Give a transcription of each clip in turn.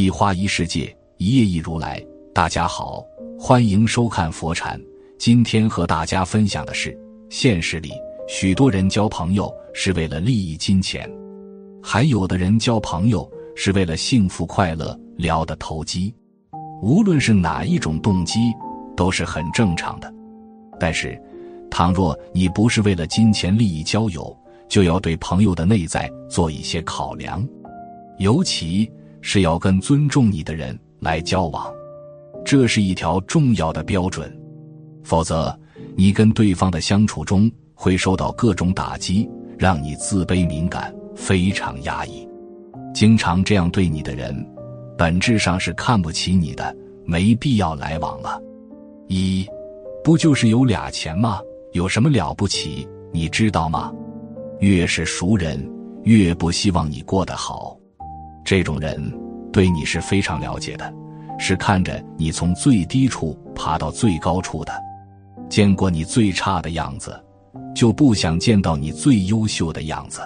一花一世界，一叶一如来。大家好，欢迎收看佛禅。今天和大家分享的是，现实里许多人交朋友是为了利益金钱，还有的人交朋友是为了幸福快乐，聊得投机。无论是哪一种动机，都是很正常的。但是，倘若你不是为了金钱利益交友，就要对朋友的内在做一些考量，尤其。是要跟尊重你的人来交往，这是一条重要的标准。否则，你跟对方的相处中会受到各种打击，让你自卑敏感，非常压抑。经常这样对你的人，本质上是看不起你的，没必要来往了。一，不就是有俩钱吗？有什么了不起？你知道吗？越是熟人，越不希望你过得好。这种人对你是非常了解的，是看着你从最低处爬到最高处的，见过你最差的样子，就不想见到你最优秀的样子。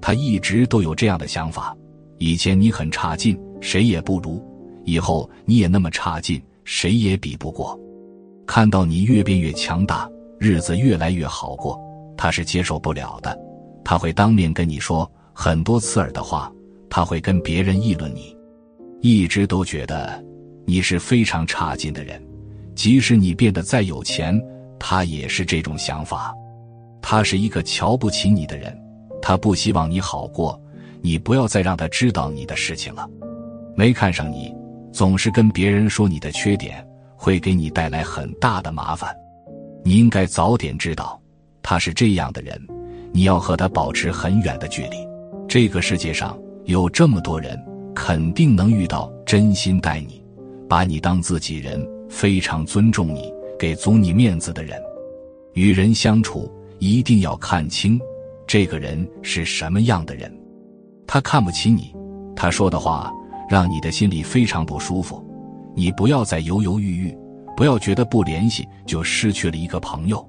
他一直都有这样的想法：以前你很差劲，谁也不如；以后你也那么差劲，谁也比不过。看到你越变越强大，日子越来越好过，他是接受不了的。他会当面跟你说很多刺耳的话。他会跟别人议论你，一直都觉得你是非常差劲的人，即使你变得再有钱，他也是这种想法。他是一个瞧不起你的人，他不希望你好过，你不要再让他知道你的事情了。没看上你，总是跟别人说你的缺点，会给你带来很大的麻烦。你应该早点知道他是这样的人，你要和他保持很远的距离。这个世界上。有这么多人，肯定能遇到真心待你、把你当自己人、非常尊重你、给足你面子的人。与人相处，一定要看清这个人是什么样的人。他看不起你，他说的话让你的心里非常不舒服。你不要再犹犹豫豫，不要觉得不联系就失去了一个朋友。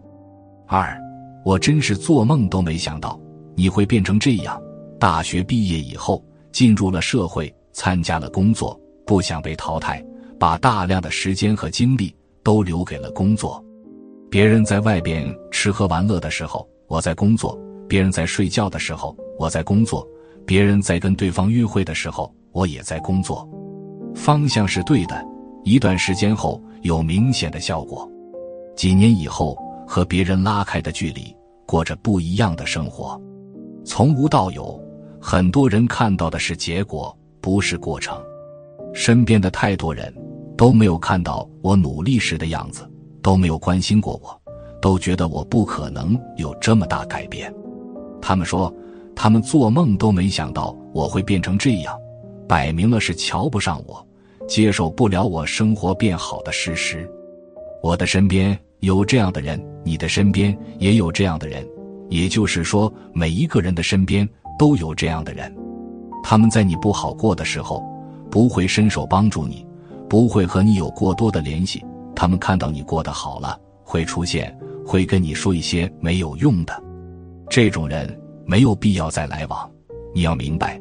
二，我真是做梦都没想到你会变成这样。大学毕业以后，进入了社会，参加了工作，不想被淘汰，把大量的时间和精力都留给了工作。别人在外边吃喝玩乐的时候，我在工作；别人在睡觉的时候，我在工作；别人在跟对方约会的时候，我也在工作。方向是对的，一段时间后有明显的效果。几年以后，和别人拉开的距离，过着不一样的生活，从无到有。很多人看到的是结果，不是过程。身边的太多人都没有看到我努力时的样子，都没有关心过我，都觉得我不可能有这么大改变。他们说，他们做梦都没想到我会变成这样，摆明了是瞧不上我，接受不了我生活变好的事实。我的身边有这样的人，你的身边也有这样的人，也就是说，每一个人的身边。都有这样的人，他们在你不好过的时候，不会伸手帮助你，不会和你有过多的联系。他们看到你过得好了，会出现，会跟你说一些没有用的。这种人没有必要再来往。你要明白，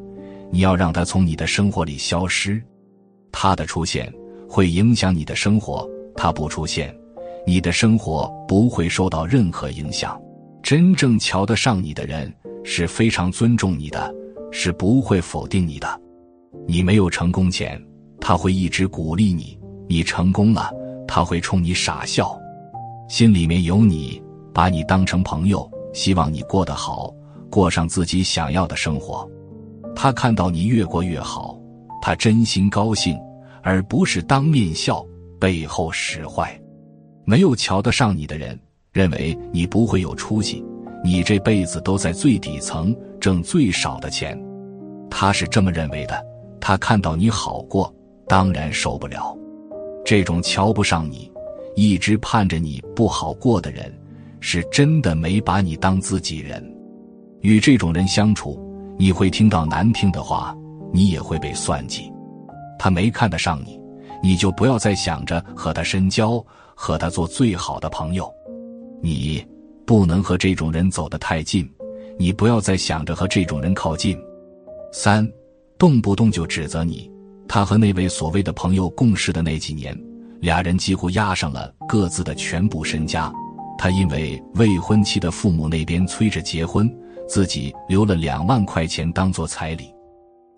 你要让他从你的生活里消失。他的出现会影响你的生活，他不出现，你的生活不会受到任何影响。真正瞧得上你的人。是非常尊重你的，是不会否定你的。你没有成功前，他会一直鼓励你；你成功了，他会冲你傻笑。心里面有你，把你当成朋友，希望你过得好，过上自己想要的生活。他看到你越过越好，他真心高兴，而不是当面笑，背后使坏。没有瞧得上你的人，认为你不会有出息。你这辈子都在最底层挣最少的钱，他是这么认为的。他看到你好过，当然受不了。这种瞧不上你、一直盼着你不好过的人，是真的没把你当自己人。与这种人相处，你会听到难听的话，你也会被算计。他没看得上你，你就不要再想着和他深交，和他做最好的朋友。你。不能和这种人走得太近，你不要再想着和这种人靠近。三，动不动就指责你，他和那位所谓的朋友共事的那几年，俩人几乎押上了各自的全部身家。他因为未婚妻的父母那边催着结婚，自己留了两万块钱当做彩礼。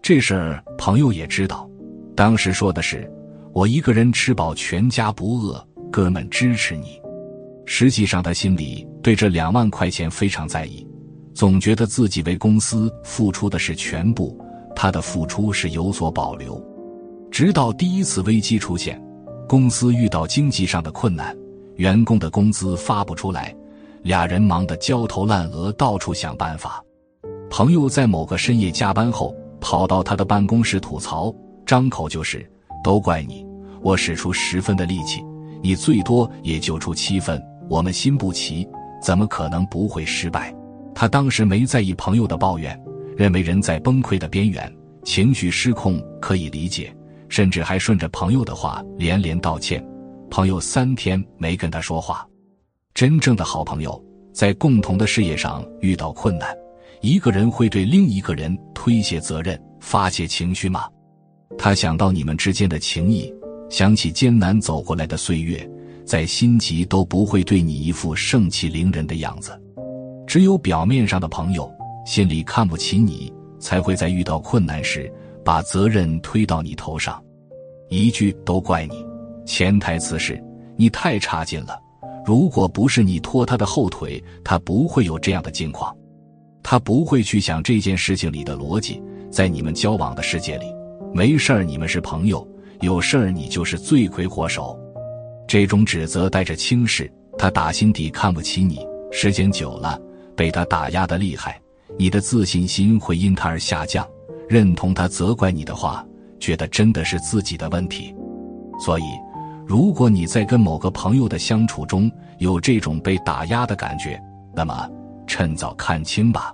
这事儿朋友也知道，当时说的是“我一个人吃饱全家不饿”，哥们支持你。实际上他心里对这两万块钱非常在意，总觉得自己为公司付出的是全部，他的付出是有所保留。直到第一次危机出现，公司遇到经济上的困难。员工的工资发不出来，俩人忙得焦头烂额，到处想办法。朋友在某个深夜加班后，跑到他的办公室吐槽，张口就是：“都怪你，我使出十分的力气，你最多也就出七分。我们心不齐，怎么可能不会失败？”他当时没在意朋友的抱怨，认为人在崩溃的边缘，情绪失控可以理解，甚至还顺着朋友的话连连道歉。朋友三天没跟他说话，真正的好朋友在共同的事业上遇到困难，一个人会对另一个人推卸责任、发泄情绪吗？他想到你们之间的情谊，想起艰难走过来的岁月，在心急都不会对你一副盛气凌人的样子。只有表面上的朋友，心里看不起你，才会在遇到困难时把责任推到你头上，一句都怪你。潜台词是，你太差劲了。如果不是你拖他的后腿，他不会有这样的境况。他不会去想这件事情里的逻辑。在你们交往的世界里，没事儿你们是朋友，有事儿你就是罪魁祸首。这种指责带着轻视，他打心底看不起你。时间久了，被他打压的厉害，你的自信心会因他而下降。认同他责怪你的话，觉得真的是自己的问题，所以。如果你在跟某个朋友的相处中有这种被打压的感觉，那么趁早看清吧。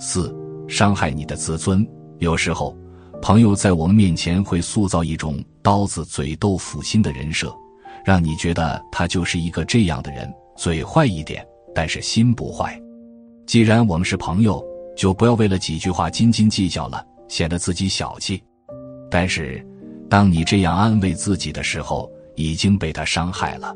四、伤害你的自尊。有时候，朋友在我们面前会塑造一种刀子嘴豆腐心的人设，让你觉得他就是一个这样的人，嘴坏一点，但是心不坏。既然我们是朋友，就不要为了几句话斤斤计较了，显得自己小气。但是，当你这样安慰自己的时候，已经被他伤害了，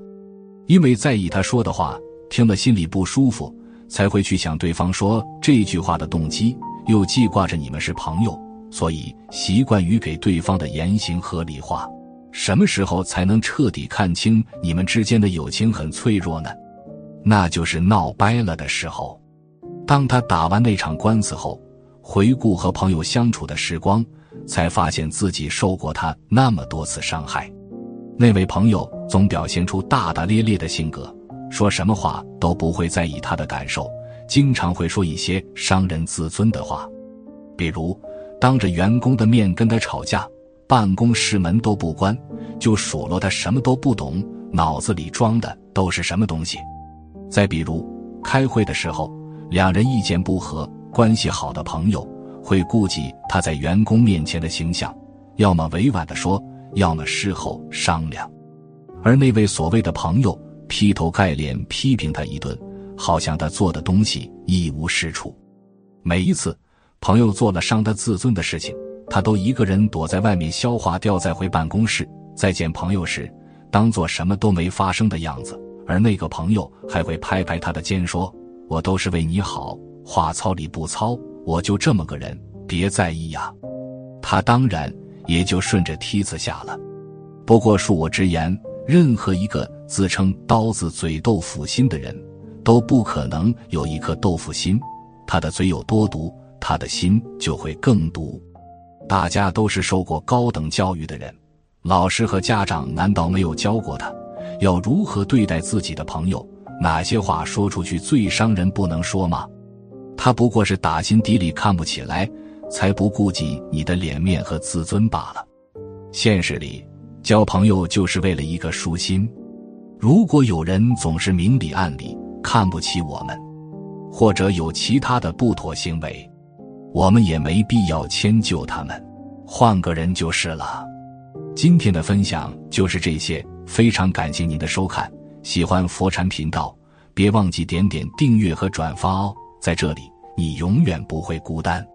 因为在意他说的话，听了心里不舒服，才会去想对方说这句话的动机，又记挂着你们是朋友，所以习惯于给对方的言行合理化。什么时候才能彻底看清你们之间的友情很脆弱呢？那就是闹掰了的时候。当他打完那场官司后，回顾和朋友相处的时光，才发现自己受过他那么多次伤害。那位朋友总表现出大大咧咧的性格，说什么话都不会在意他的感受，经常会说一些伤人自尊的话，比如当着员工的面跟他吵架，办公室门都不关，就数落他什么都不懂，脑子里装的都是什么东西。再比如开会的时候，两人意见不合，关系好的朋友会顾及他在员工面前的形象，要么委婉的说。要么事后商量，而那位所谓的朋友劈头盖脸批评他一顿，好像他做的东西一无是处。每一次朋友做了伤他自尊的事情，他都一个人躲在外面消化掉，再回办公室再见朋友时，当做什么都没发生的样子。而那个朋友还会拍拍他的肩说：“我都是为你好，话糙理不糙，我就这么个人，别在意呀。”他当然。也就顺着梯子下了。不过恕我直言，任何一个自称刀子嘴豆腐心的人，都不可能有一颗豆腐心。他的嘴有多毒，他的心就会更毒。大家都是受过高等教育的人，老师和家长难道没有教过他，要如何对待自己的朋友？哪些话说出去最伤人，不能说吗？他不过是打心底里看不起来。才不顾及你的脸面和自尊罢了。现实里，交朋友就是为了一个舒心。如果有人总是明里暗里看不起我们，或者有其他的不妥行为，我们也没必要迁就他们，换个人就是了。今天的分享就是这些，非常感谢您的收看。喜欢佛禅频道，别忘记点点订阅和转发哦。在这里，你永远不会孤单。